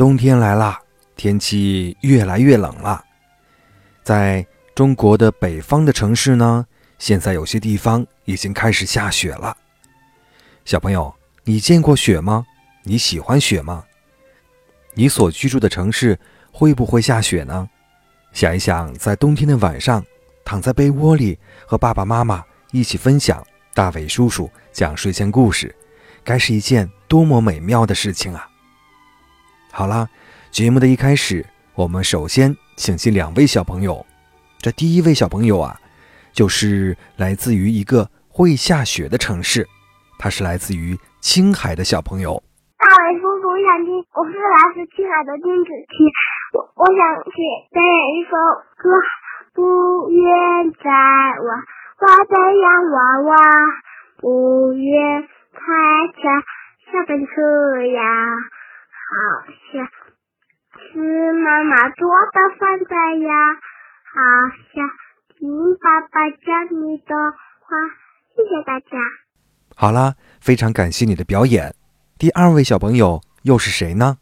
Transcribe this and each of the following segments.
冬天来了，天气越来越冷了。在中国的北方的城市呢，现在有些地方已经开始下雪了。小朋友，你见过雪吗？你喜欢雪吗？你所居住的城市会不会下雪呢？想一想，在冬天的晚上，躺在被窝里和爸爸妈妈一起分享大伟叔叔讲睡前故事，该是一件多么美妙的事情啊！好啦，节目的一开始，我们首先请进两位小朋友。这第一位小朋友啊，就是来自于一个会下雪的城市，他是来自于青海的小朋友。大伟叔叔，我想听，我是来自青海的丁子琪，我我想写表演一首歌。不愿再玩花的洋娃娃，不愿开着小奔车呀。好想吃妈妈做的饭菜呀，好想听爸爸讲你的话。谢谢大家。好啦，非常感谢你的表演。第二位小朋友又是谁呢？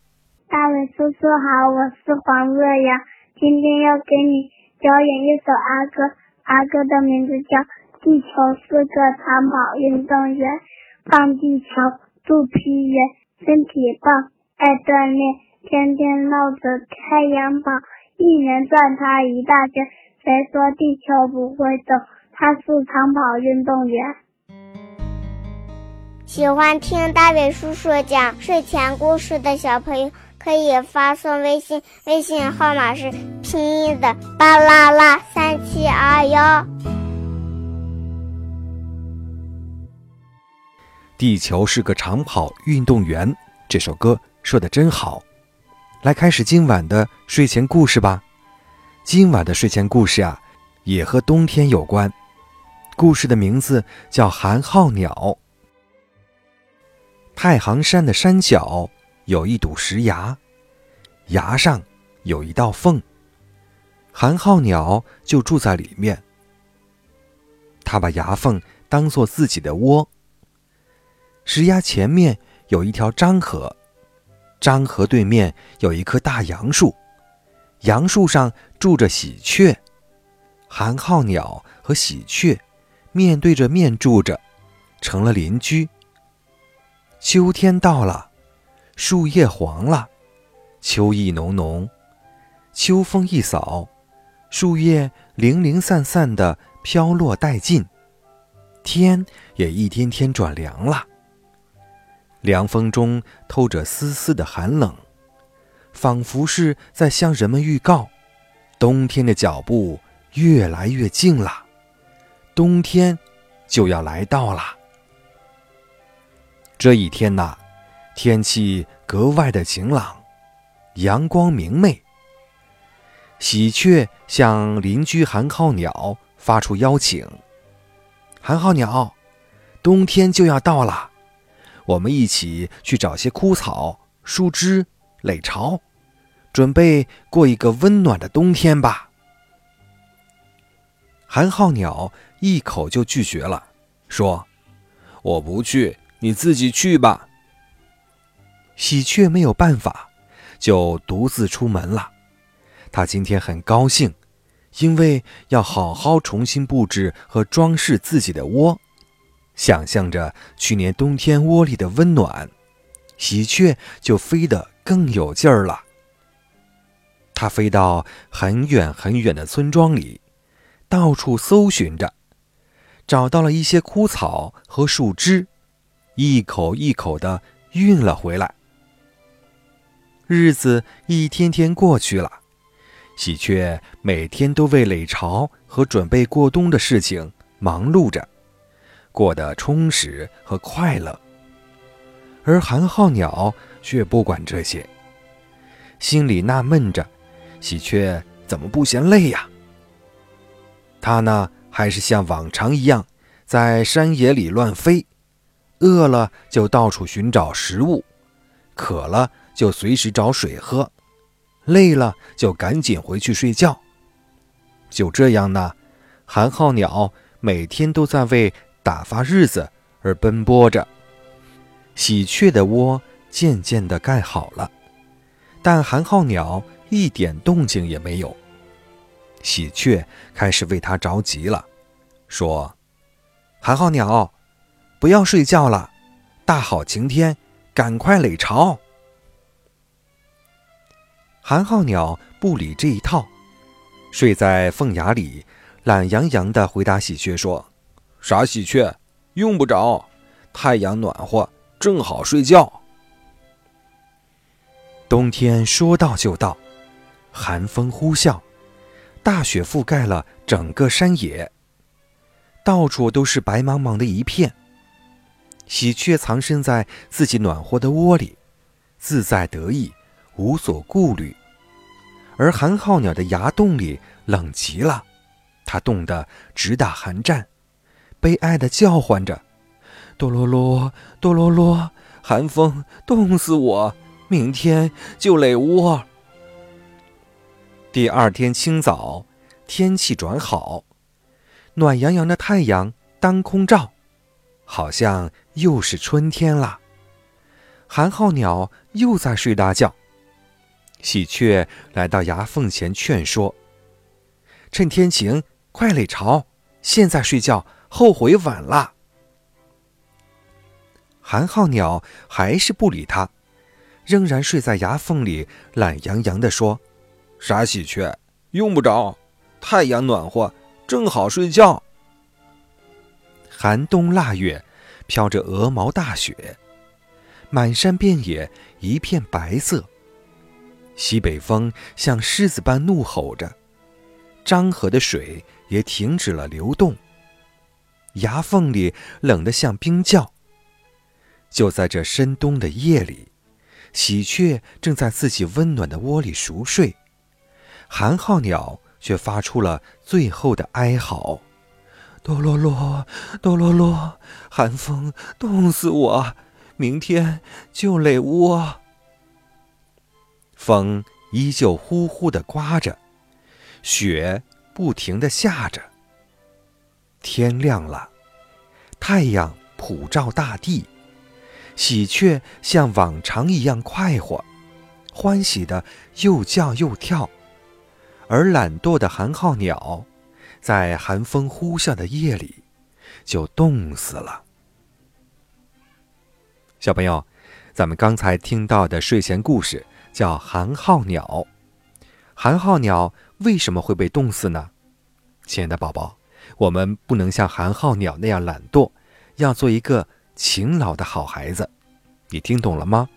大伟叔叔好，我是黄乐阳，今天要给你表演一首儿歌，儿歌的名字叫《地球是个长跑运动员》，放地球，肚皮圆，身体棒。爱锻炼，天天绕着太阳跑，一年转他一大圈。谁说地球不会动？他是长跑运动员。喜欢听大伟叔叔讲睡前故事的小朋友，可以发送微信，微信号码是拼音的巴啦啦三七二幺。地球是个长跑运动员，这首歌。说的真好，来开始今晚的睡前故事吧。今晚的睡前故事啊，也和冬天有关。故事的名字叫《寒号鸟》。太行山的山脚有一堵石崖，崖上有一道缝，寒号鸟就住在里面。它把崖缝当做自己的窝。石崖前面有一条漳河。漳河对面有一棵大杨树，杨树上住着喜鹊，寒号鸟和喜鹊面对着面住着，成了邻居。秋天到了，树叶黄了，秋意浓浓，秋风一扫，树叶零零散散的飘落殆尽，天也一天天转凉了。凉风中透着丝丝的寒冷，仿佛是在向人们预告，冬天的脚步越来越近了，冬天就要来到了。这一天呐，天气格外的晴朗，阳光明媚。喜鹊向邻居寒号鸟发出邀请：“寒号鸟，冬天就要到了。”我们一起去找些枯草、树枝、垒巢，准备过一个温暖的冬天吧。寒号鸟一口就拒绝了，说：“我不去，你自己去吧。”喜鹊没有办法，就独自出门了。他今天很高兴，因为要好好重新布置和装饰自己的窝。想象着去年冬天窝里的温暖，喜鹊就飞得更有劲儿了。它飞到很远很远的村庄里，到处搜寻着，找到了一些枯草和树枝，一口一口的运了回来。日子一天天过去了，喜鹊每天都为垒巢和准备过冬的事情忙碌着。过得充实和快乐，而寒号鸟却不管这些。心里纳闷着：喜鹊怎么不嫌累呀？它呢，还是像往常一样，在山野里乱飞，饿了就到处寻找食物，渴了就随时找水喝，累了就赶紧回去睡觉。就这样呢，寒号鸟每天都在为打发日子而奔波着。喜鹊的窝渐渐地盖好了，但寒号鸟一点动静也没有。喜鹊开始为它着急了，说：“寒号鸟，不要睡觉了，大好晴天，赶快垒巢。”寒号鸟不理这一套。睡在凤崖里，懒洋洋地回答喜鹊说：“傻喜鹊，用不着，太阳暖和，正好睡觉。”冬天说到就到，寒风呼啸，大雪覆盖了整个山野，到处都是白茫茫的一片。喜鹊藏身在自己暖和的窝里，自在得意，无所顾虑。而寒号鸟的牙洞里冷极了，它冻得直打寒战，悲哀的叫唤着：“哆啰啰，哆啰啰，寒风冻死我，明天就垒窝。”第二天清早，天气转好，暖洋洋的太阳当空照，好像又是春天了。寒号鸟又在睡大觉。喜鹊来到崖缝前劝说：“趁天晴，快垒巢，现在睡觉后悔晚了。”寒号鸟还是不理他，仍然睡在崖缝里，懒洋洋地说：“傻喜鹊，用不着，太阳暖和，正好睡觉。”寒冬腊月，飘着鹅毛大雪，满山遍野一片白色。西北风像狮子般怒吼着，漳河的水也停止了流动。牙缝里冷得像冰窖。就在这深冬的夜里，喜鹊正在自己温暖的窝里熟睡，寒号鸟却发出了最后的哀嚎：“哆啰啰，哆啰啰，寒风冻死我，明天就垒窝。”风依旧呼呼地刮着，雪不停地下着。天亮了，太阳普照大地，喜鹊像往常一样快活，欢喜的又叫又跳，而懒惰的寒号鸟，在寒风呼啸的夜里，就冻死了。小朋友，咱们刚才听到的睡前故事。叫寒号鸟，寒号鸟为什么会被冻死呢？亲爱的宝宝，我们不能像寒号鸟那样懒惰，要做一个勤劳的好孩子。你听懂了吗？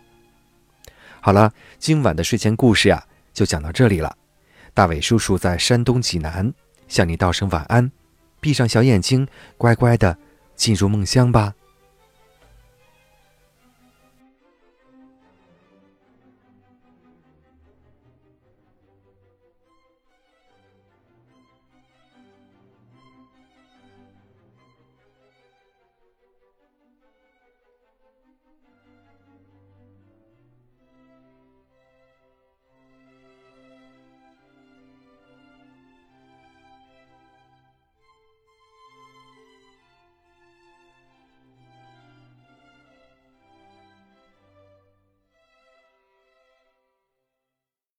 好了，今晚的睡前故事呀，就讲到这里了。大伟叔叔在山东济南向你道声晚安，闭上小眼睛，乖乖的进入梦乡吧。